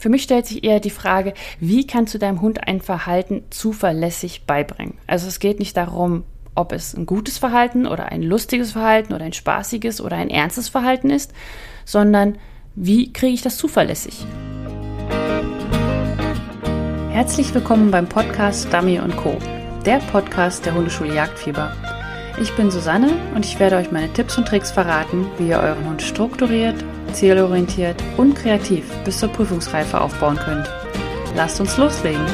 Für mich stellt sich eher die Frage, wie kannst du deinem Hund ein Verhalten zuverlässig beibringen? Also es geht nicht darum, ob es ein gutes Verhalten oder ein lustiges Verhalten oder ein spaßiges oder ein ernstes Verhalten ist, sondern wie kriege ich das zuverlässig? Herzlich willkommen beim Podcast Dummy Co., der Podcast der Hundeschule Jagdfieber. Ich bin Susanne und ich werde euch meine Tipps und Tricks verraten, wie ihr euren Hund strukturiert, zielorientiert und kreativ bis zur Prüfungsreife aufbauen könnt. Lasst uns loslegen!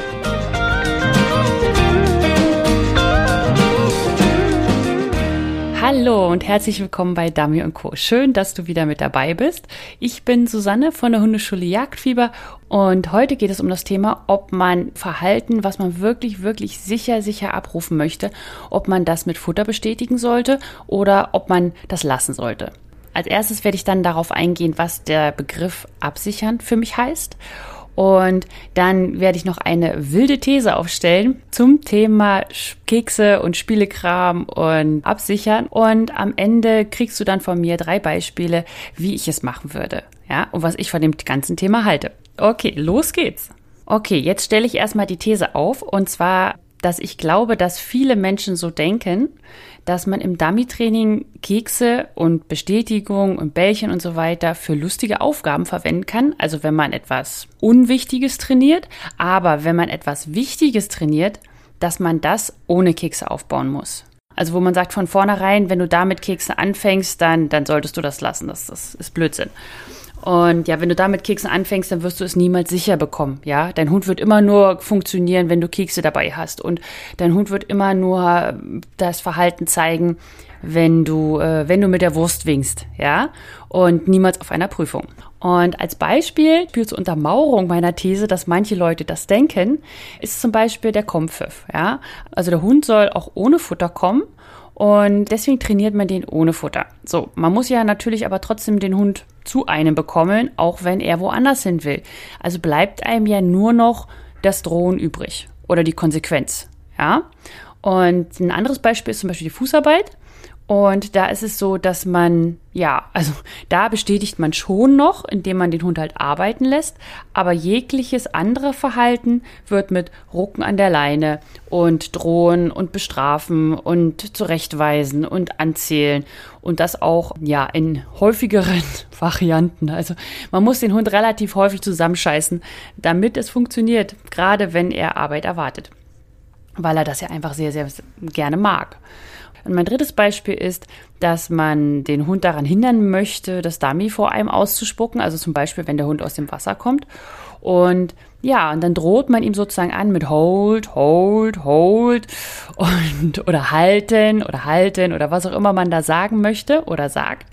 Hallo und herzlich willkommen bei Dummy Co. Schön, dass du wieder mit dabei bist. Ich bin Susanne von der Hundeschule Jagdfieber und heute geht es um das Thema, ob man Verhalten, was man wirklich, wirklich sicher, sicher abrufen möchte, ob man das mit Futter bestätigen sollte oder ob man das lassen sollte. Als erstes werde ich dann darauf eingehen, was der Begriff absichern für mich heißt. Und dann werde ich noch eine wilde These aufstellen zum Thema Kekse und Spielekram und Absichern. Und am Ende kriegst du dann von mir drei Beispiele, wie ich es machen würde. Ja, und was ich von dem ganzen Thema halte. Okay, los geht's. Okay, jetzt stelle ich erstmal die These auf. Und zwar, dass ich glaube, dass viele Menschen so denken, dass man im Dummy-Training Kekse und Bestätigung und Bällchen und so weiter für lustige Aufgaben verwenden kann. Also wenn man etwas Unwichtiges trainiert, aber wenn man etwas Wichtiges trainiert, dass man das ohne Kekse aufbauen muss. Also wo man sagt von vornherein, wenn du damit Kekse anfängst, dann, dann solltest du das lassen. Das, das ist Blödsinn. Und ja, wenn du damit Keksen anfängst, dann wirst du es niemals sicher bekommen. Ja, dein Hund wird immer nur funktionieren, wenn du Kekse dabei hast. Und dein Hund wird immer nur das Verhalten zeigen, wenn du, äh, wenn du mit der Wurst winkst. Ja, und niemals auf einer Prüfung. Und als Beispiel für zur Untermauerung meiner These, dass manche Leute das denken, ist zum Beispiel der Kompfiff. Ja, also der Hund soll auch ohne Futter kommen und deswegen trainiert man den ohne Futter. So, man muss ja natürlich aber trotzdem den Hund zu einem bekommen, auch wenn er woanders hin will. Also bleibt einem ja nur noch das Drohen übrig oder die Konsequenz. Ja. Und ein anderes Beispiel ist zum Beispiel die Fußarbeit. Und da ist es so, dass man, ja, also da bestätigt man schon noch, indem man den Hund halt arbeiten lässt, aber jegliches andere Verhalten wird mit Rucken an der Leine und drohen und bestrafen und zurechtweisen und anzählen und das auch, ja, in häufigeren Varianten. Also man muss den Hund relativ häufig zusammenscheißen, damit es funktioniert, gerade wenn er Arbeit erwartet, weil er das ja einfach sehr, sehr gerne mag. Und mein drittes Beispiel ist, dass man den Hund daran hindern möchte, das Dummy vor einem auszuspucken. Also zum Beispiel, wenn der Hund aus dem Wasser kommt. Und ja, und dann droht man ihm sozusagen an mit Hold, Hold, Hold und oder halten oder halten oder was auch immer man da sagen möchte oder sagt.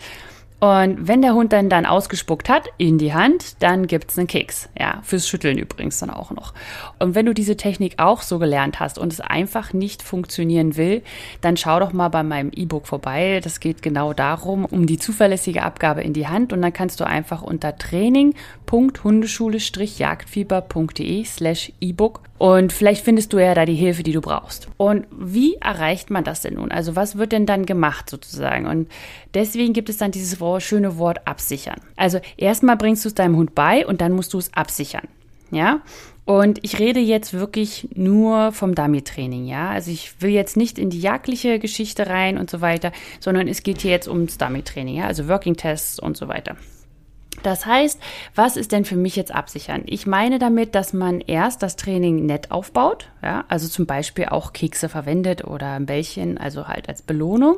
Und wenn der Hund dann, dann ausgespuckt hat in die Hand, dann gibt's einen Keks. Ja, fürs Schütteln übrigens dann auch noch. Und wenn du diese Technik auch so gelernt hast und es einfach nicht funktionieren will, dann schau doch mal bei meinem E-Book vorbei. Das geht genau darum, um die zuverlässige Abgabe in die Hand. Und dann kannst du einfach unter training.hundeschule-jagdfieber.de slash E-Book und vielleicht findest du ja da die Hilfe, die du brauchst. Und wie erreicht man das denn nun? Also was wird denn dann gemacht sozusagen? Und deswegen gibt es dann dieses schöne Wort absichern. Also erstmal bringst du es deinem Hund bei und dann musst du es absichern. Ja? Und ich rede jetzt wirklich nur vom Dummy-Training, ja. Also ich will jetzt nicht in die jagdliche Geschichte rein und so weiter, sondern es geht hier jetzt ums Dummy-Training, ja, also Working Tests und so weiter. Das heißt, was ist denn für mich jetzt absichern? Ich meine damit, dass man erst das Training nett aufbaut, ja, also zum Beispiel auch Kekse verwendet oder ein Bällchen, also halt als Belohnung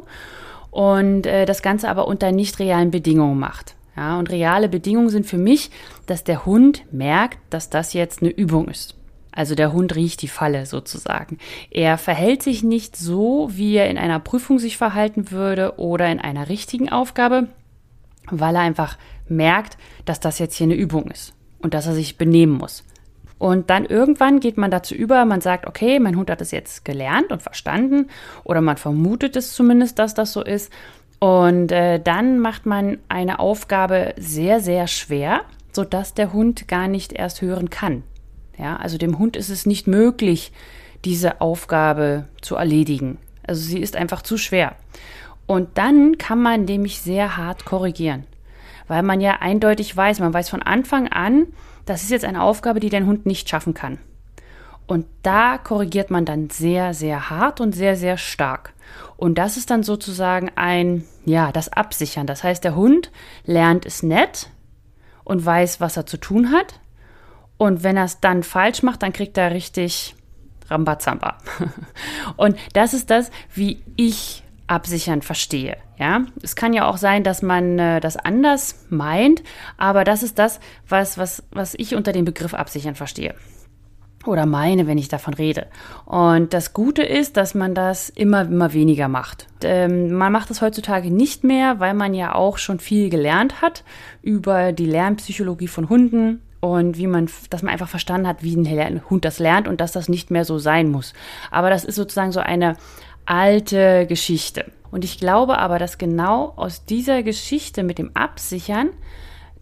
und äh, das Ganze aber unter nicht realen Bedingungen macht. Ja, und reale Bedingungen sind für mich, dass der Hund merkt, dass das jetzt eine Übung ist. Also der Hund riecht die Falle sozusagen. Er verhält sich nicht so, wie er in einer Prüfung sich verhalten würde oder in einer richtigen Aufgabe, weil er einfach merkt, dass das jetzt hier eine Übung ist und dass er sich benehmen muss. Und dann irgendwann geht man dazu über, man sagt, okay, mein Hund hat es jetzt gelernt und verstanden oder man vermutet es zumindest, dass das so ist. Und äh, dann macht man eine Aufgabe sehr, sehr schwer, sodass der Hund gar nicht erst hören kann. Ja, also dem Hund ist es nicht möglich, diese Aufgabe zu erledigen. Also sie ist einfach zu schwer. Und dann kann man nämlich sehr hart korrigieren weil man ja eindeutig weiß, man weiß von Anfang an, das ist jetzt eine Aufgabe, die dein Hund nicht schaffen kann. Und da korrigiert man dann sehr, sehr hart und sehr, sehr stark. Und das ist dann sozusagen ein, ja, das Absichern. Das heißt, der Hund lernt es nett und weiß, was er zu tun hat. Und wenn er es dann falsch macht, dann kriegt er richtig Rambazamba. und das ist das, wie ich absichern verstehe. Ja, es kann ja auch sein, dass man äh, das anders meint, aber das ist das, was, was, was ich unter dem Begriff absichern verstehe oder meine, wenn ich davon rede. Und das Gute ist, dass man das immer, immer weniger macht. Ähm, man macht das heutzutage nicht mehr, weil man ja auch schon viel gelernt hat über die Lernpsychologie von Hunden und wie man, dass man einfach verstanden hat, wie ein Hund das lernt und dass das nicht mehr so sein muss. Aber das ist sozusagen so eine alte Geschichte. Und ich glaube aber, dass genau aus dieser Geschichte mit dem Absichern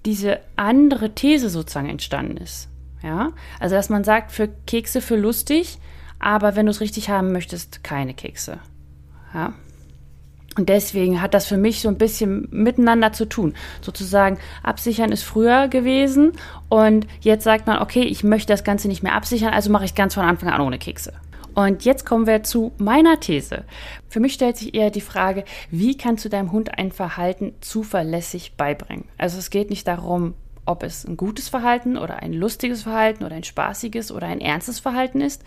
diese andere These sozusagen entstanden ist. Ja, also dass man sagt, für Kekse für lustig, aber wenn du es richtig haben möchtest, keine Kekse. Ja. Und deswegen hat das für mich so ein bisschen miteinander zu tun. Sozusagen, absichern ist früher gewesen und jetzt sagt man, okay, ich möchte das Ganze nicht mehr absichern, also mache ich ganz von Anfang an ohne Kekse. Und jetzt kommen wir zu meiner These. Für mich stellt sich eher die Frage, wie kannst du deinem Hund ein Verhalten zuverlässig beibringen? Also es geht nicht darum, ob es ein gutes Verhalten oder ein lustiges Verhalten oder ein spaßiges oder ein ernstes Verhalten ist,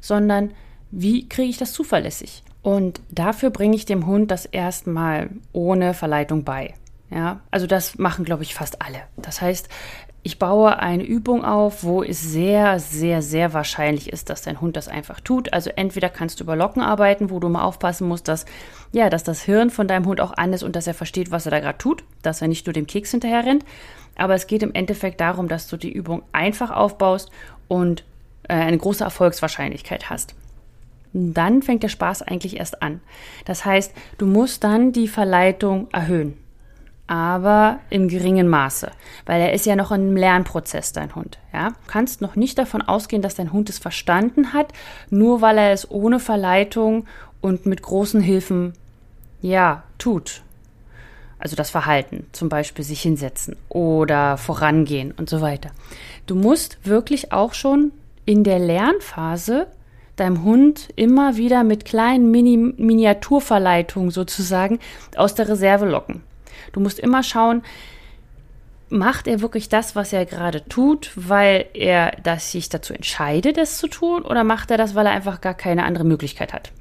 sondern wie kriege ich das zuverlässig? Und dafür bringe ich dem Hund das erstmal ohne Verleitung bei. Ja, also das machen, glaube ich, fast alle. Das heißt, ich baue eine Übung auf, wo es sehr, sehr, sehr wahrscheinlich ist, dass dein Hund das einfach tut. Also entweder kannst du über Locken arbeiten, wo du mal aufpassen musst, dass, ja, dass das Hirn von deinem Hund auch an ist und dass er versteht, was er da gerade tut, dass er nicht nur dem Keks hinterher rennt. Aber es geht im Endeffekt darum, dass du die Übung einfach aufbaust und äh, eine große Erfolgswahrscheinlichkeit hast. Dann fängt der Spaß eigentlich erst an. Das heißt, du musst dann die Verleitung erhöhen, aber im geringen Maße, weil er ist ja noch im Lernprozess, dein Hund. Ja, du kannst noch nicht davon ausgehen, dass dein Hund es verstanden hat, nur weil er es ohne Verleitung und mit großen Hilfen ja tut also das Verhalten, zum Beispiel sich hinsetzen oder vorangehen und so weiter. Du musst wirklich auch schon in der Lernphase deinem Hund immer wieder mit kleinen Mini Miniaturverleitungen sozusagen aus der Reserve locken. Du musst immer schauen, macht er wirklich das, was er gerade tut, weil er das sich dazu entscheidet, es zu tun, oder macht er das, weil er einfach gar keine andere Möglichkeit hat?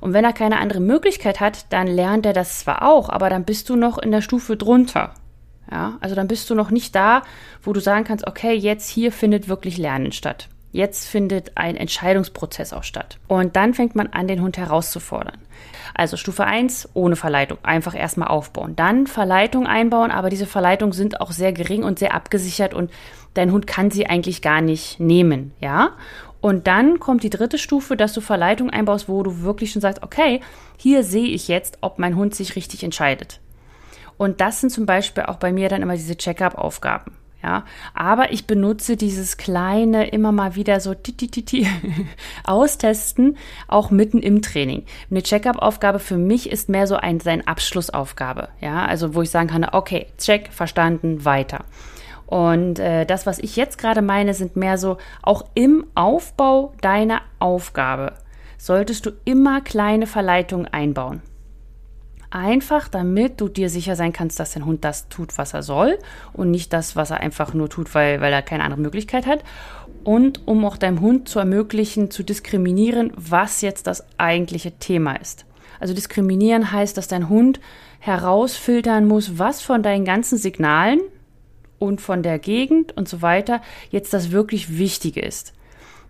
Und wenn er keine andere Möglichkeit hat, dann lernt er das zwar auch, aber dann bist du noch in der Stufe drunter. Ja, also dann bist du noch nicht da, wo du sagen kannst, okay, jetzt hier findet wirklich Lernen statt. Jetzt findet ein Entscheidungsprozess auch statt. Und dann fängt man an, den Hund herauszufordern. Also Stufe 1 ohne Verleitung, einfach erstmal aufbauen. Dann Verleitung einbauen, aber diese Verleitungen sind auch sehr gering und sehr abgesichert und dein Hund kann sie eigentlich gar nicht nehmen, ja? Und dann kommt die dritte Stufe, dass du Verleitung einbaust, wo du wirklich schon sagst, okay, hier sehe ich jetzt, ob mein Hund sich richtig entscheidet. Und das sind zum Beispiel auch bei mir dann immer diese Check-up-Aufgaben. Ja, aber ich benutze dieses kleine immer mal wieder so titititi austesten, auch mitten im Training. Eine Check-up-Aufgabe für mich ist mehr so ein, sein Abschlussaufgabe. Ja, also wo ich sagen kann, okay, check, verstanden, weiter. Und äh, das, was ich jetzt gerade meine, sind mehr so, auch im Aufbau deiner Aufgabe solltest du immer kleine Verleitungen einbauen. Einfach damit du dir sicher sein kannst, dass dein Hund das tut, was er soll und nicht das, was er einfach nur tut, weil, weil er keine andere Möglichkeit hat. Und um auch deinem Hund zu ermöglichen, zu diskriminieren, was jetzt das eigentliche Thema ist. Also diskriminieren heißt, dass dein Hund herausfiltern muss, was von deinen ganzen Signalen, und von der Gegend und so weiter jetzt das wirklich Wichtige ist.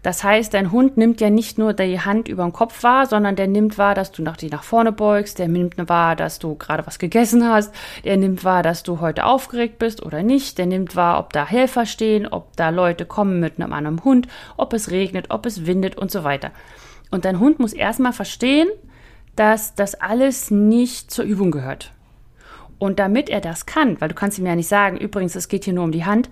Das heißt, dein Hund nimmt ja nicht nur die Hand über den Kopf wahr, sondern der nimmt wahr, dass du nach die nach vorne beugst, der nimmt wahr, dass du gerade was gegessen hast, der nimmt wahr, dass du heute aufgeregt bist oder nicht, der nimmt wahr, ob da Helfer stehen, ob da Leute kommen mit einem anderen Hund, ob es regnet, ob es windet und so weiter. Und dein Hund muss erstmal verstehen, dass das alles nicht zur Übung gehört. Und damit er das kann, weil du kannst ihm ja nicht sagen, übrigens, es geht hier nur um die Hand,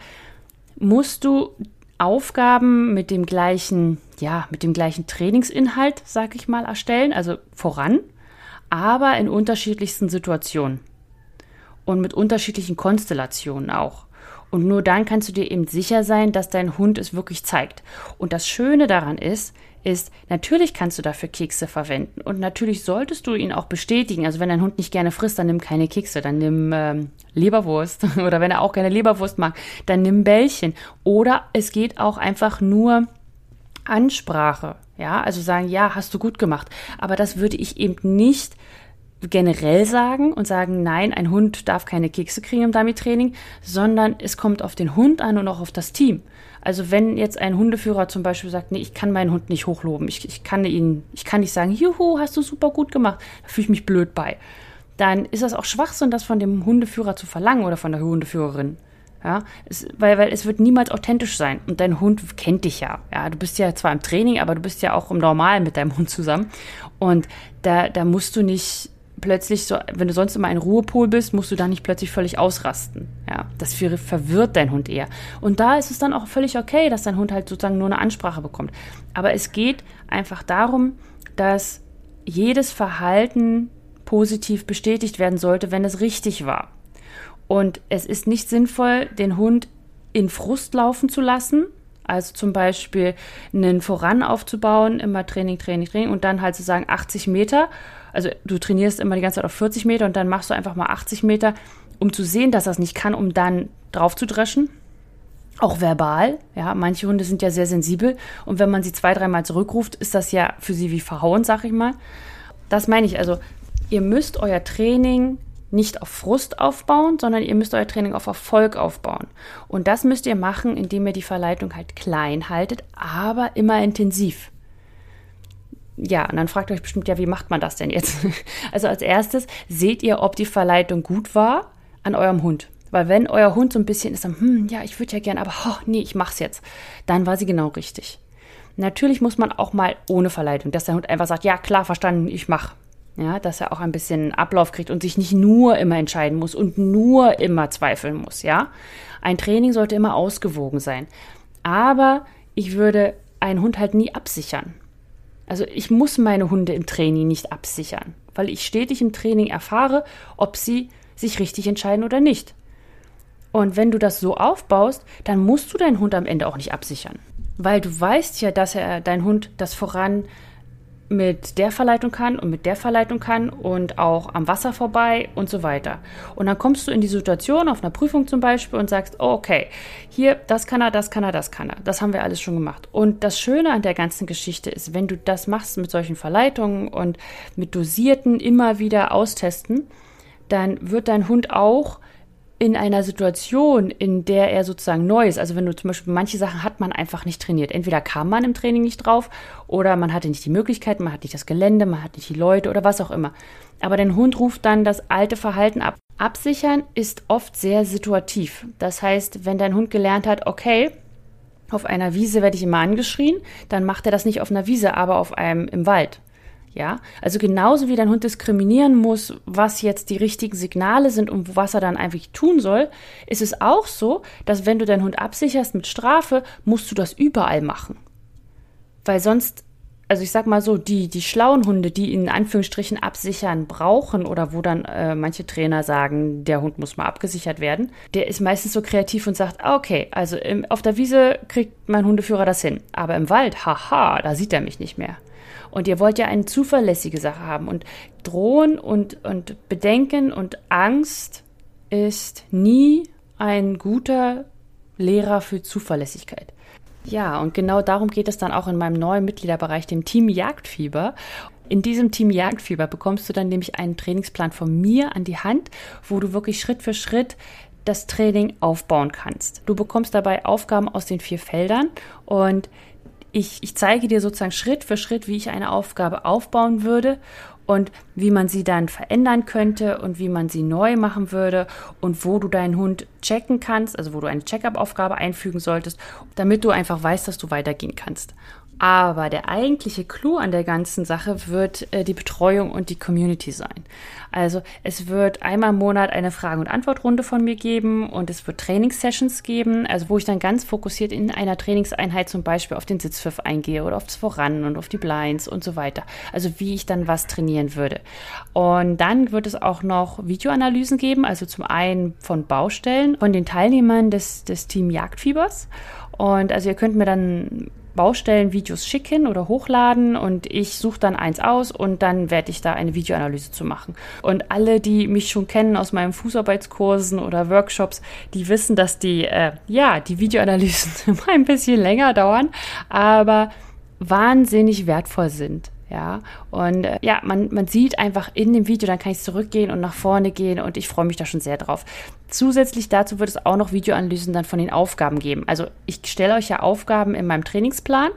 musst du Aufgaben mit dem gleichen, ja, mit dem gleichen Trainingsinhalt, sag ich mal, erstellen, also voran, aber in unterschiedlichsten Situationen und mit unterschiedlichen Konstellationen auch. Und nur dann kannst du dir eben sicher sein, dass dein Hund es wirklich zeigt. Und das Schöne daran ist, ist, natürlich kannst du dafür Kekse verwenden und natürlich solltest du ihn auch bestätigen. Also wenn dein Hund nicht gerne frisst, dann nimm keine Kekse, dann nimm ähm, Leberwurst oder wenn er auch keine Leberwurst mag, dann nimm Bällchen. Oder es geht auch einfach nur Ansprache. Ja, also sagen, ja, hast du gut gemacht. Aber das würde ich eben nicht generell sagen und sagen, nein, ein Hund darf keine Kekse kriegen im Dummy-Training, sondern es kommt auf den Hund an und auch auf das Team. Also wenn jetzt ein Hundeführer zum Beispiel sagt, nee, ich kann meinen Hund nicht hochloben, ich, ich kann ihn, ich kann nicht sagen, juhu, hast du super gut gemacht, da fühle ich mich blöd bei. Dann ist das auch Schwachsinn, das von dem Hundeführer zu verlangen oder von der Hundeführerin. Ja, es, weil, weil es wird niemals authentisch sein. Und dein Hund kennt dich ja. Ja, du bist ja zwar im Training, aber du bist ja auch im Normalen mit deinem Hund zusammen. Und da, da musst du nicht plötzlich so, wenn du sonst immer ein Ruhepol bist, musst du da nicht plötzlich völlig ausrasten. Ja, das verwirrt dein Hund eher. Und da ist es dann auch völlig okay, dass dein Hund halt sozusagen nur eine Ansprache bekommt. Aber es geht einfach darum, dass jedes Verhalten positiv bestätigt werden sollte, wenn es richtig war. Und es ist nicht sinnvoll, den Hund in Frust laufen zu lassen, also zum Beispiel einen Voran aufzubauen, immer Training, Training, Training und dann halt zu sagen 80 Meter. Also du trainierst immer die ganze Zeit auf 40 Meter und dann machst du einfach mal 80 Meter, um zu sehen, dass das nicht kann, um dann drauf zu dreschen. Auch verbal, ja, manche Hunde sind ja sehr sensibel und wenn man sie zwei, dreimal zurückruft, ist das ja für sie wie verhauen, sag ich mal. Das meine ich, also ihr müsst euer Training nicht auf Frust aufbauen, sondern ihr müsst euer Training auf Erfolg aufbauen. Und das müsst ihr machen, indem ihr die Verleitung halt klein haltet, aber immer intensiv. Ja, und dann fragt euch bestimmt, ja, wie macht man das denn jetzt? Also als erstes seht ihr, ob die Verleitung gut war an eurem Hund. Weil wenn euer Hund so ein bisschen ist, dann, hm, ja, ich würde ja gern, aber oh, nee, ich mach's jetzt, dann war sie genau richtig. Natürlich muss man auch mal ohne Verleitung, dass der Hund einfach sagt, ja, klar, verstanden, ich mach ja, dass er auch ein bisschen Ablauf kriegt und sich nicht nur immer entscheiden muss und nur immer zweifeln muss, ja. Ein Training sollte immer ausgewogen sein. Aber ich würde einen Hund halt nie absichern. Also ich muss meine Hunde im Training nicht absichern, weil ich stetig im Training erfahre, ob sie sich richtig entscheiden oder nicht. Und wenn du das so aufbaust, dann musst du deinen Hund am Ende auch nicht absichern. Weil du weißt ja, dass er dein Hund das voran mit der Verleitung kann und mit der Verleitung kann und auch am Wasser vorbei und so weiter. Und dann kommst du in die Situation auf einer Prüfung zum Beispiel und sagst, oh, okay, hier, das kann er, das kann er, das kann er. Das haben wir alles schon gemacht. Und das Schöne an der ganzen Geschichte ist, wenn du das machst mit solchen Verleitungen und mit dosierten immer wieder austesten, dann wird dein Hund auch in einer Situation, in der er sozusagen neu ist, also wenn du zum Beispiel manche Sachen hat man einfach nicht trainiert. Entweder kam man im Training nicht drauf oder man hatte nicht die Möglichkeit, man hat nicht das Gelände, man hat nicht die Leute oder was auch immer. Aber dein Hund ruft dann das alte Verhalten ab. Absichern ist oft sehr situativ. Das heißt, wenn dein Hund gelernt hat, okay, auf einer Wiese werde ich immer angeschrien, dann macht er das nicht auf einer Wiese, aber auf einem im Wald. Ja, also genauso wie dein Hund diskriminieren muss, was jetzt die richtigen Signale sind und was er dann einfach tun soll, ist es auch so, dass wenn du deinen Hund absicherst mit Strafe, musst du das überall machen. Weil sonst, also ich sag mal so, die, die schlauen Hunde, die in Anführungsstrichen absichern brauchen oder wo dann äh, manche Trainer sagen, der Hund muss mal abgesichert werden, der ist meistens so kreativ und sagt, ah, okay, also im, auf der Wiese kriegt mein Hundeführer das hin, aber im Wald, haha, da sieht er mich nicht mehr. Und ihr wollt ja eine zuverlässige Sache haben. Und Drohen und, und Bedenken und Angst ist nie ein guter Lehrer für Zuverlässigkeit. Ja, und genau darum geht es dann auch in meinem neuen Mitgliederbereich, dem Team Jagdfieber. In diesem Team Jagdfieber bekommst du dann nämlich einen Trainingsplan von mir an die Hand, wo du wirklich Schritt für Schritt das Training aufbauen kannst. Du bekommst dabei Aufgaben aus den vier Feldern und ich, ich zeige dir sozusagen Schritt für Schritt, wie ich eine Aufgabe aufbauen würde und wie man sie dann verändern könnte und wie man sie neu machen würde und wo du deinen Hund checken kannst, also wo du eine Check-up-Aufgabe einfügen solltest, damit du einfach weißt, dass du weitergehen kannst. Aber der eigentliche Clou an der ganzen Sache wird äh, die Betreuung und die Community sein. Also es wird einmal im Monat eine Frage- und Antwortrunde von mir geben und es wird Trainingssessions geben, also wo ich dann ganz fokussiert in einer Trainingseinheit zum Beispiel auf den Sitzpfiff eingehe oder aufs Voran und auf die Blinds und so weiter. Also wie ich dann was trainieren würde. Und dann wird es auch noch Videoanalysen geben, also zum einen von Baustellen von den Teilnehmern des, des Team Jagdfiebers. Und also ihr könnt mir dann Baustellenvideos schicken oder hochladen und ich suche dann eins aus und dann werde ich da eine Videoanalyse zu machen. Und alle, die mich schon kennen aus meinen Fußarbeitskursen oder Workshops, die wissen, dass die, äh, ja, die Videoanalysen immer ein bisschen länger dauern, aber wahnsinnig wertvoll sind. Ja, und äh, ja, man, man sieht einfach in dem Video, dann kann ich zurückgehen und nach vorne gehen und ich freue mich da schon sehr drauf. Zusätzlich dazu wird es auch noch Videoanalysen dann von den Aufgaben geben. Also ich stelle euch ja Aufgaben in meinem Trainingsplan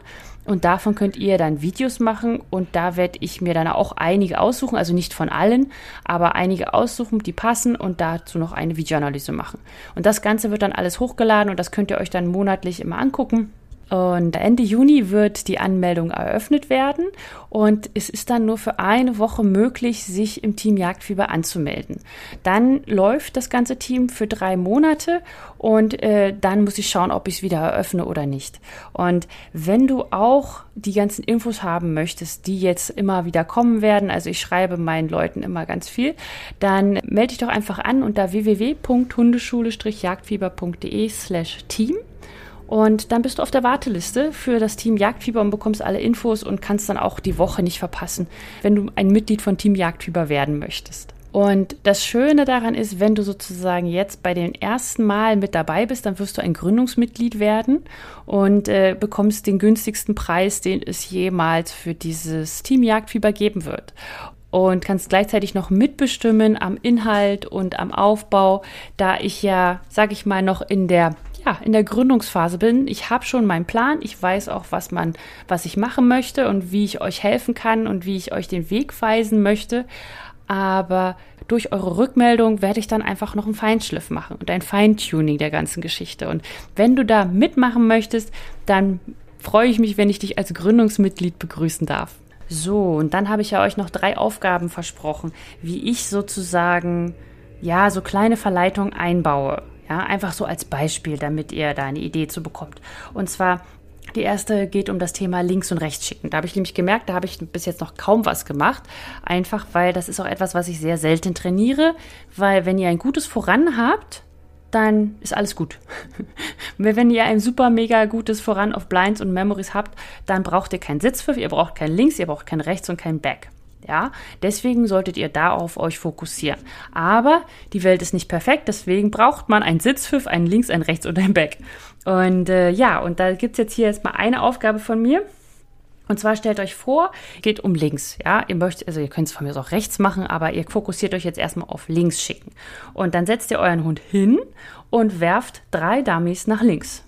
und davon könnt ihr dann Videos machen und da werde ich mir dann auch einige aussuchen, also nicht von allen, aber einige aussuchen, die passen und dazu noch eine Videoanalyse machen. Und das Ganze wird dann alles hochgeladen und das könnt ihr euch dann monatlich immer angucken. Und Ende Juni wird die Anmeldung eröffnet werden und es ist dann nur für eine Woche möglich, sich im Team Jagdfieber anzumelden. Dann läuft das ganze Team für drei Monate und äh, dann muss ich schauen, ob ich es wieder eröffne oder nicht. Und wenn du auch die ganzen Infos haben möchtest, die jetzt immer wieder kommen werden, also ich schreibe meinen Leuten immer ganz viel, dann melde dich doch einfach an unter www.hundeschule-jagdfieber.de slash team und dann bist du auf der Warteliste für das Team Jagdfieber und bekommst alle Infos und kannst dann auch die Woche nicht verpassen, wenn du ein Mitglied von Team Jagdfieber werden möchtest. Und das Schöne daran ist, wenn du sozusagen jetzt bei den ersten Mal mit dabei bist, dann wirst du ein Gründungsmitglied werden und äh, bekommst den günstigsten Preis, den es jemals für dieses Team Jagdfieber geben wird und kannst gleichzeitig noch mitbestimmen am Inhalt und am Aufbau, da ich ja, sag ich mal, noch in der ja, in der Gründungsphase bin. Ich habe schon meinen Plan. Ich weiß auch, was man, was ich machen möchte und wie ich euch helfen kann und wie ich euch den Weg weisen möchte. Aber durch eure Rückmeldung werde ich dann einfach noch einen Feinschliff machen und ein Feintuning der ganzen Geschichte. Und wenn du da mitmachen möchtest, dann freue ich mich, wenn ich dich als Gründungsmitglied begrüßen darf. So, und dann habe ich ja euch noch drei Aufgaben versprochen, wie ich sozusagen ja so kleine Verleitungen einbaue. Ja, einfach so als Beispiel, damit ihr da eine Idee zu bekommt. Und zwar die erste geht um das Thema links und rechts schicken. Da habe ich nämlich gemerkt, da habe ich bis jetzt noch kaum was gemacht. Einfach weil das ist auch etwas, was ich sehr selten trainiere. Weil wenn ihr ein gutes Voran habt, dann ist alles gut. wenn ihr ein super mega gutes Voran auf Blinds und Memories habt, dann braucht ihr keinen Sitzpfiff, ihr braucht keinen Links, ihr braucht keinen Rechts und keinen Back. Ja, deswegen solltet ihr da auf euch fokussieren. Aber die Welt ist nicht perfekt, deswegen braucht man einen Sitzpfiff, einen Links, einen Rechts und einen Back. Und äh, ja, und da gibt es jetzt hier erstmal eine Aufgabe von mir. Und zwar stellt euch vor, geht um links. Ja, ihr möchtet, also ihr könnt es von mir auch rechts machen, aber ihr fokussiert euch jetzt erstmal auf links schicken. Und dann setzt ihr euren Hund hin und werft drei Dummies nach links.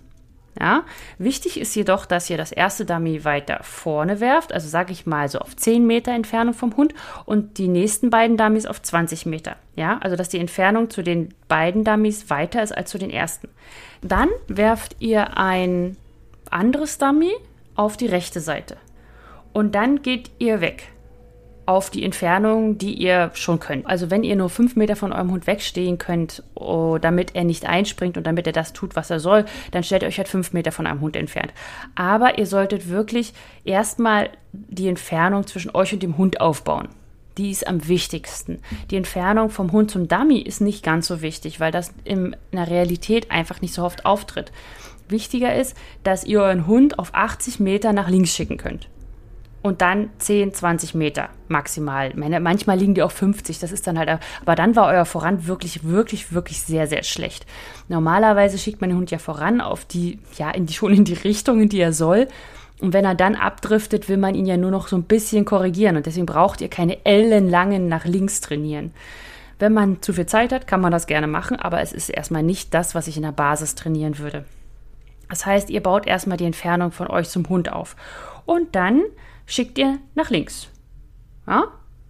Ja, wichtig ist jedoch, dass ihr das erste Dummy weiter vorne werft, also sage ich mal so auf 10 Meter Entfernung vom Hund und die nächsten beiden Dummies auf 20 Meter. Ja, also dass die Entfernung zu den beiden Dummies weiter ist als zu den ersten. Dann werft ihr ein anderes Dummy auf die rechte Seite und dann geht ihr weg auf die Entfernung, die ihr schon könnt. Also wenn ihr nur fünf Meter von eurem Hund wegstehen könnt, oh, damit er nicht einspringt und damit er das tut, was er soll, dann stellt ihr euch halt fünf Meter von einem Hund entfernt. Aber ihr solltet wirklich erstmal die Entfernung zwischen euch und dem Hund aufbauen. Die ist am wichtigsten. Die Entfernung vom Hund zum Dummy ist nicht ganz so wichtig, weil das in der Realität einfach nicht so oft auftritt. Wichtiger ist, dass ihr euren Hund auf 80 Meter nach links schicken könnt und dann 10, 20 Meter maximal. Manchmal liegen die auch 50, das ist dann halt, aber dann war euer Voran wirklich, wirklich, wirklich sehr, sehr schlecht. Normalerweise schickt man den Hund ja voran auf die, ja, in die, schon in die Richtung, in die er soll. Und wenn er dann abdriftet, will man ihn ja nur noch so ein bisschen korrigieren und deswegen braucht ihr keine ellenlangen nach links trainieren. Wenn man zu viel Zeit hat, kann man das gerne machen, aber es ist erstmal nicht das, was ich in der Basis trainieren würde. Das heißt, ihr baut erstmal die Entfernung von euch zum Hund auf. Und dann schickt ihr nach links. Ja?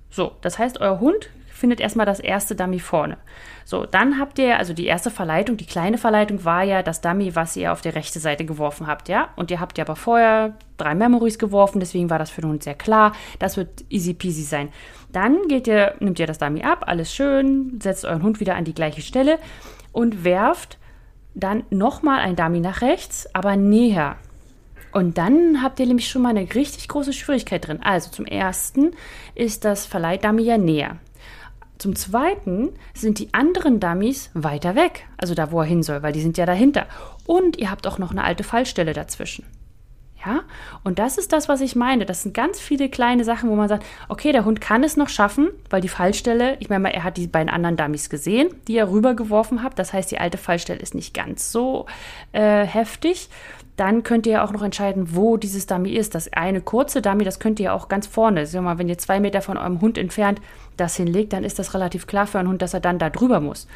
So, das heißt, euer Hund findet erstmal das erste Dummy vorne. So, dann habt ihr, also die erste Verleitung, die kleine Verleitung war ja das Dummy, was ihr auf die rechte Seite geworfen habt, ja? Und ihr habt ja aber vorher drei Memories geworfen, deswegen war das für den Hund sehr klar. Das wird easy peasy sein. Dann geht ihr, nimmt ihr das Dummy ab, alles schön, setzt euren Hund wieder an die gleiche Stelle und werft dann nochmal ein Dummy nach rechts, aber näher. Und dann habt ihr nämlich schon mal eine richtig große Schwierigkeit drin. Also zum ersten ist das Verleihdummy ja näher. Zum Zweiten sind die anderen Dummies weiter weg, also da, wo er hin soll, weil die sind ja dahinter. Und ihr habt auch noch eine alte Fallstelle dazwischen. Ja, und das ist das, was ich meine. Das sind ganz viele kleine Sachen, wo man sagt, okay, der Hund kann es noch schaffen, weil die Fallstelle, ich meine mal, er hat die beiden anderen Dummies gesehen, die er rübergeworfen hat. Das heißt, die alte Fallstelle ist nicht ganz so äh, heftig dann könnt ihr auch noch entscheiden, wo dieses Dummy ist. Das eine kurze Dummy, das könnt ihr auch ganz vorne. Mal, wenn ihr zwei Meter von eurem Hund entfernt das hinlegt, dann ist das relativ klar für einen Hund, dass er dann da drüber muss.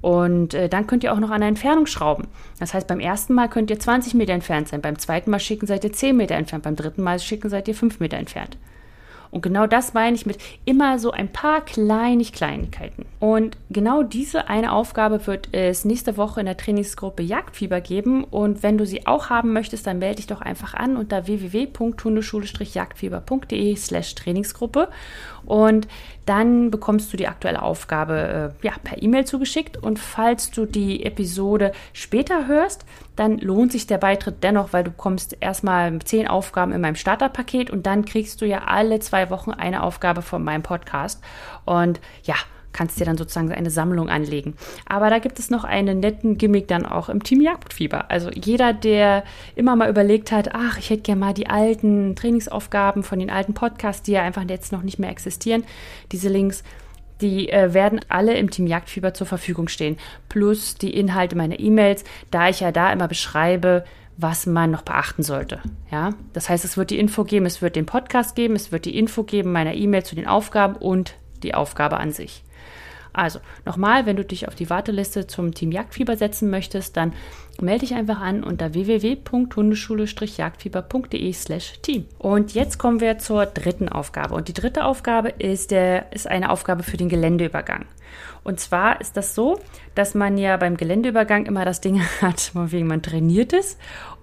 Und äh, dann könnt ihr auch noch an der Entfernung schrauben. Das heißt, beim ersten Mal könnt ihr 20 Meter entfernt sein, beim zweiten Mal schicken seid ihr 10 Meter entfernt, beim dritten Mal schicken seid ihr 5 Meter entfernt. Und genau das meine ich mit immer so ein paar kleinig Kleinigkeiten. Und genau diese eine Aufgabe wird es nächste Woche in der Trainingsgruppe Jagdfieber geben. Und wenn du sie auch haben möchtest, dann melde dich doch einfach an unter www.hundeschule-jagdfieber.de slash Trainingsgruppe. Und dann bekommst du die aktuelle Aufgabe äh, ja, per E-Mail zugeschickt. Und falls du die Episode später hörst, dann lohnt sich der Beitritt dennoch, weil du bekommst erstmal zehn Aufgaben in meinem Starterpaket und dann kriegst du ja alle zwei Wochen eine Aufgabe von meinem Podcast. Und ja, kannst dir dann sozusagen eine Sammlung anlegen. Aber da gibt es noch einen netten Gimmick dann auch im Team Jagdfieber. Also jeder, der immer mal überlegt hat, ach, ich hätte gerne mal die alten Trainingsaufgaben von den alten Podcasts, die ja einfach jetzt noch nicht mehr existieren, diese Links, die äh, werden alle im Team Jagdfieber zur Verfügung stehen. Plus die Inhalte meiner E-Mails, da ich ja da immer beschreibe, was man noch beachten sollte. Ja, das heißt, es wird die Info geben, es wird den Podcast geben, es wird die Info geben meiner E-Mail zu den Aufgaben und die Aufgabe an sich. Also nochmal, wenn du dich auf die Warteliste zum Team Jagdfieber setzen möchtest, dann melde dich einfach an unter www.hundeschule-jagdfieber.de slash team. Und jetzt kommen wir zur dritten Aufgabe. Und die dritte Aufgabe ist, der, ist eine Aufgabe für den Geländeübergang. Und zwar ist das so, dass man ja beim Geländeübergang immer das Ding hat, wegen man trainiert ist.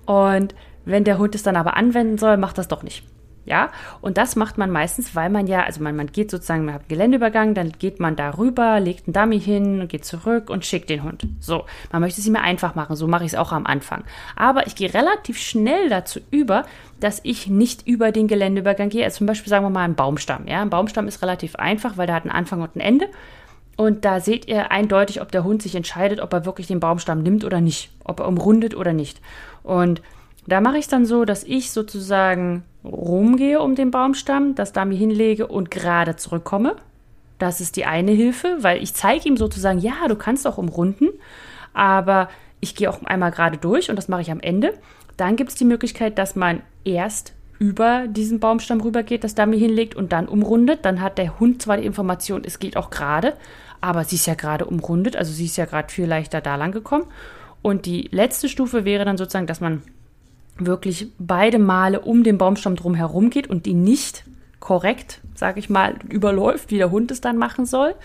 Und wenn der Hund es dann aber anwenden soll, macht das doch nicht. Ja, und das macht man meistens, weil man ja, also man, man geht sozusagen, man hat einen Geländeübergang, dann geht man da rüber, legt einen Dummy hin, geht zurück und schickt den Hund. So, man möchte es ihm einfach machen, so mache ich es auch am Anfang. Aber ich gehe relativ schnell dazu über, dass ich nicht über den Geländeübergang gehe. Also zum Beispiel sagen wir mal einen Baumstamm. Ja, ein Baumstamm ist relativ einfach, weil der hat einen Anfang und ein Ende. Und da seht ihr eindeutig, ob der Hund sich entscheidet, ob er wirklich den Baumstamm nimmt oder nicht, ob er umrundet oder nicht. Und da mache ich dann so, dass ich sozusagen rumgehe um den Baumstamm, das Dummy hinlege und gerade zurückkomme. Das ist die eine Hilfe, weil ich zeige ihm sozusagen, ja, du kannst auch umrunden, aber ich gehe auch einmal gerade durch und das mache ich am Ende. Dann gibt es die Möglichkeit, dass man erst über diesen Baumstamm rübergeht, das Dummy hinlegt und dann umrundet. Dann hat der Hund zwar die Information, es geht auch gerade, aber sie ist ja gerade umrundet, also sie ist ja gerade viel leichter da lang gekommen. Und die letzte Stufe wäre dann sozusagen, dass man wirklich beide Male um den Baumstamm drum herum geht und die nicht korrekt, sage ich mal, überläuft, wie der Hund es dann machen soll.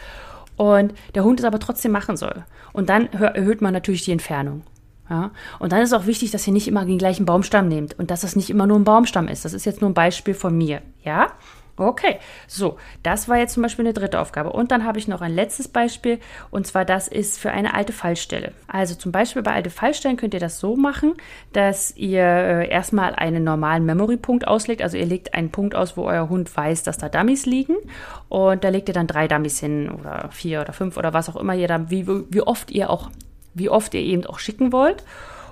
Und der Hund es aber trotzdem machen soll. Und dann erhöht man natürlich die Entfernung. Ja? Und dann ist auch wichtig, dass ihr nicht immer den gleichen Baumstamm nehmt und dass das nicht immer nur ein Baumstamm ist. Das ist jetzt nur ein Beispiel von mir. Ja? Okay, so, das war jetzt zum Beispiel eine dritte Aufgabe. Und dann habe ich noch ein letztes Beispiel, und zwar das ist für eine alte Fallstelle. Also zum Beispiel bei alte Fallstellen könnt ihr das so machen, dass ihr äh, erstmal einen normalen Memory-Punkt auslegt. Also ihr legt einen Punkt aus, wo euer Hund weiß, dass da Dummies liegen. Und da legt ihr dann drei Dummies hin oder vier oder fünf oder was auch immer ihr dann, wie, wie oft ihr auch, wie oft ihr eben auch schicken wollt.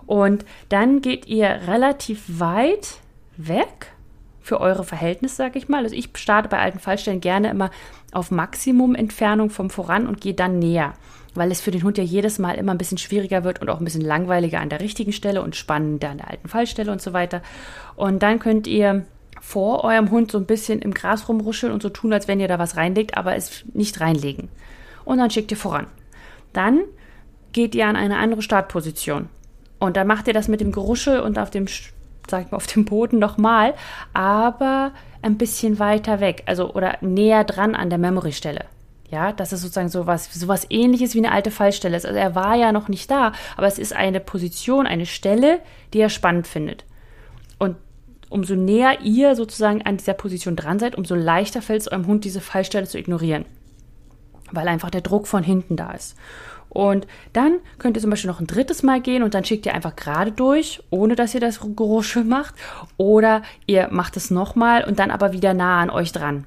Und dann geht ihr relativ weit weg für eure Verhältnisse, sage ich mal. Also ich starte bei alten Fallstellen gerne immer auf Maximum Entfernung vom Voran und gehe dann näher, weil es für den Hund ja jedes Mal immer ein bisschen schwieriger wird und auch ein bisschen langweiliger an der richtigen Stelle und spannender an der alten Fallstelle und so weiter. Und dann könnt ihr vor eurem Hund so ein bisschen im Gras rumruscheln und so tun, als wenn ihr da was reinlegt, aber es nicht reinlegen. Und dann schickt ihr voran. Dann geht ihr an eine andere Startposition. Und dann macht ihr das mit dem Geruschel und auf dem sag ich mal, auf dem Boden nochmal, aber ein bisschen weiter weg, also oder näher dran an der Memory-Stelle. Ja, dass es sozusagen sowas, sowas ähnliches wie eine alte Fallstelle ist. Also er war ja noch nicht da, aber es ist eine Position, eine Stelle, die er spannend findet. Und umso näher ihr sozusagen an dieser Position dran seid, umso leichter fällt es eurem Hund, diese Fallstelle zu ignorieren. Weil einfach der Druck von hinten da ist. Und dann könnt ihr zum Beispiel noch ein drittes Mal gehen und dann schickt ihr einfach gerade durch, ohne dass ihr das Geräusche macht. Oder ihr macht es nochmal und dann aber wieder nah an euch dran.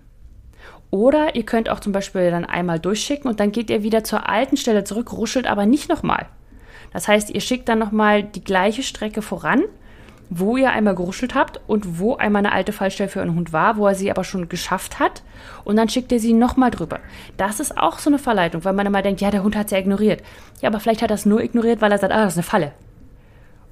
Oder ihr könnt auch zum Beispiel dann einmal durchschicken und dann geht ihr wieder zur alten Stelle zurück, ruschelt aber nicht nochmal. Das heißt, ihr schickt dann nochmal die gleiche Strecke voran, wo ihr einmal geruschelt habt und wo einmal eine alte Fallstelle für euren Hund war, wo er sie aber schon geschafft hat. Und dann schickt ihr sie nochmal drüber. Das ist auch so eine Verleitung, weil man immer denkt, ja, der Hund hat es ja ignoriert. Ja, aber vielleicht hat er es nur ignoriert, weil er sagt, ah, das ist eine Falle.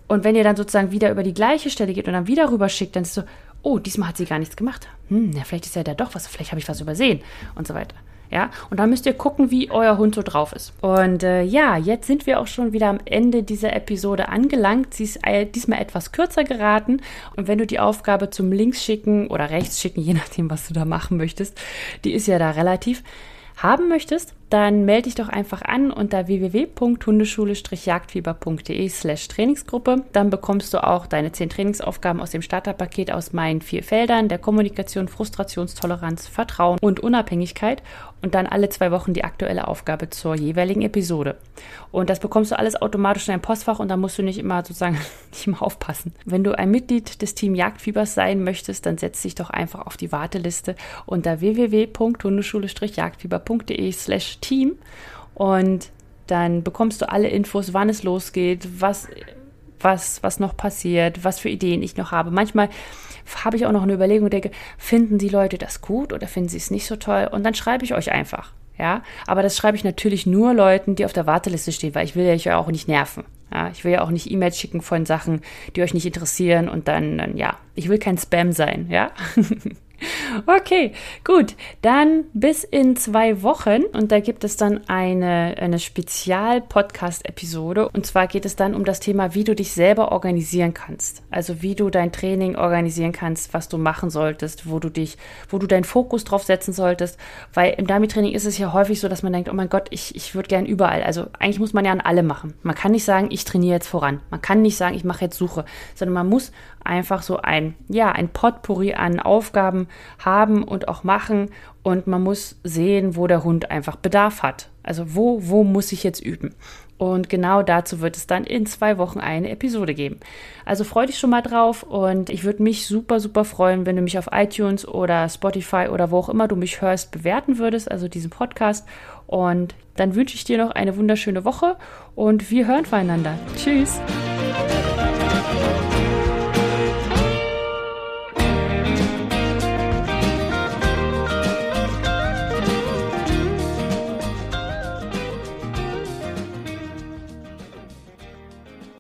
Und wenn ihr dann sozusagen wieder über die gleiche Stelle geht und dann wieder rüber schickt, dann ist es so, oh, diesmal hat sie gar nichts gemacht. Hm, ja, vielleicht ist ja da doch was, vielleicht habe ich was übersehen und so weiter. Ja, und dann müsst ihr gucken, wie euer Hund so drauf ist. Und äh, ja, jetzt sind wir auch schon wieder am Ende dieser Episode angelangt. Sie ist äh, diesmal etwas kürzer geraten. Und wenn du die Aufgabe zum Links schicken oder rechts schicken, je nachdem, was du da machen möchtest, die ist ja da relativ, haben möchtest, dann melde dich doch einfach an unter www.hundeschule-jagdfieber.de slash Trainingsgruppe. Dann bekommst du auch deine zehn Trainingsaufgaben aus dem Starterpaket aus meinen vier Feldern der Kommunikation, Frustrationstoleranz, Vertrauen und Unabhängigkeit und dann alle zwei Wochen die aktuelle Aufgabe zur jeweiligen Episode. Und das bekommst du alles automatisch in dein Postfach und da musst du nicht immer sozusagen nicht immer aufpassen. Wenn du ein Mitglied des Team Jagdfiebers sein möchtest, dann setz dich doch einfach auf die Warteliste unter www.hundeschule-jagdfieber.de slash Team und dann bekommst du alle Infos, wann es losgeht, was was, was noch passiert, was für Ideen ich noch habe. Manchmal habe ich auch noch eine Überlegung und denke, finden die Leute das gut oder finden sie es nicht so toll? Und dann schreibe ich euch einfach. Ja, aber das schreibe ich natürlich nur Leuten, die auf der Warteliste stehen, weil ich will ja auch nicht nerven. Ja, ich will ja auch nicht E-Mails schicken von Sachen, die euch nicht interessieren und dann, dann ja, ich will kein Spam sein, ja. Okay, gut. Dann bis in zwei Wochen und da gibt es dann eine, eine Spezial-Podcast-Episode. Und zwar geht es dann um das Thema, wie du dich selber organisieren kannst. Also wie du dein Training organisieren kannst, was du machen solltest, wo du dich, wo du deinen Fokus drauf setzen solltest. Weil im Dummy-Training ist es ja häufig so, dass man denkt, oh mein Gott, ich, ich würde gern überall. Also eigentlich muss man ja an alle machen. Man kann nicht sagen, ich trainiere jetzt voran. Man kann nicht sagen, ich mache jetzt Suche, sondern man muss einfach so ein, ja, ein Potpourri an Aufgaben haben und auch machen. Und man muss sehen, wo der Hund einfach Bedarf hat. Also wo, wo muss ich jetzt üben? Und genau dazu wird es dann in zwei Wochen eine Episode geben. Also freu dich schon mal drauf und ich würde mich super, super freuen, wenn du mich auf iTunes oder Spotify oder wo auch immer du mich hörst, bewerten würdest, also diesen Podcast. Und dann wünsche ich dir noch eine wunderschöne Woche und wir hören voneinander. Tschüss!